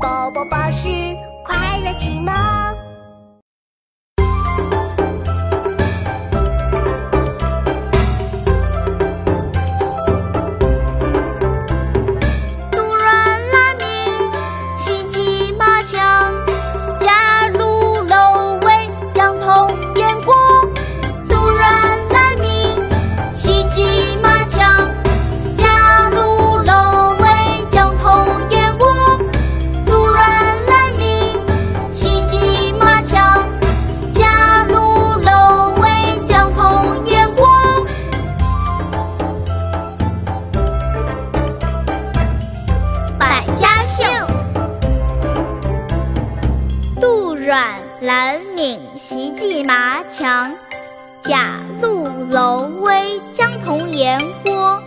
宝宝巴士快乐启蒙。阮兰敏席季麻强，贾陆楼威江童言郭。